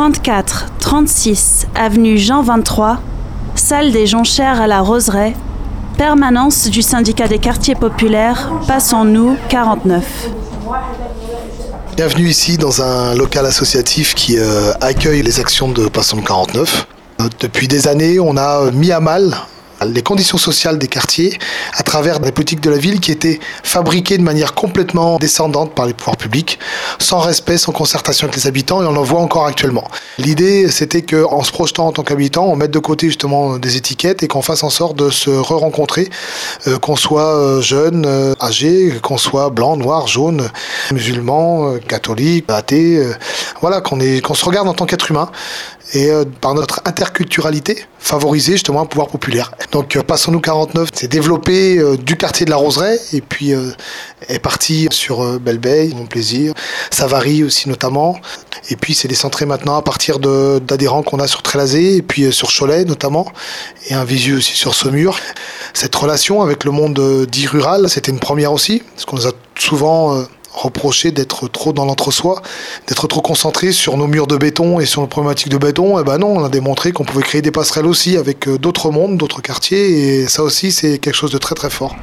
34 36 avenue Jean 23, salle des Jonchères à la Roseraie, permanence du syndicat des quartiers populaires, passons-nous 49. Bienvenue ici dans un local associatif qui euh, accueille les actions de Passons 49. Euh, depuis des années, on a mis à mal les conditions sociales des quartiers à travers des politiques de la ville qui étaient fabriquées de manière complètement descendante par les pouvoirs publics, sans respect, sans concertation avec les habitants, et on en voit encore actuellement. L'idée, c'était qu'en se projetant en tant qu'habitant, on mette de côté justement des étiquettes et qu'on fasse en sorte de se re-rencontrer, euh, qu'on soit euh, jeune, euh, âgé, qu'on soit blanc, noir, jaune, musulman, catholique, athée, voilà, qu'on se regarde en tant qu'être humain et euh, par notre interculturalité, favoriser justement un pouvoir populaire. Donc euh, Passons-nous 49 s'est développé euh, du quartier de la Roseraie et puis est parti sur Belleveille, Mon Plaisir, Savary aussi notamment. Et puis c'est décentré maintenant à partir d'adhérents qu'on a sur Trélazé et puis sur Cholet notamment et un visu aussi sur Saumur. Cette relation avec le monde dit rural, c'était une première aussi, parce qu'on nous a souvent reprocher d'être trop dans l'entre-soi, d'être trop concentré sur nos murs de béton et sur nos problématiques de béton. Et eh ben non, on a démontré qu'on pouvait créer des passerelles aussi avec euh, d'autres mondes, d'autres quartiers, et ça aussi c'est quelque chose de très très fort.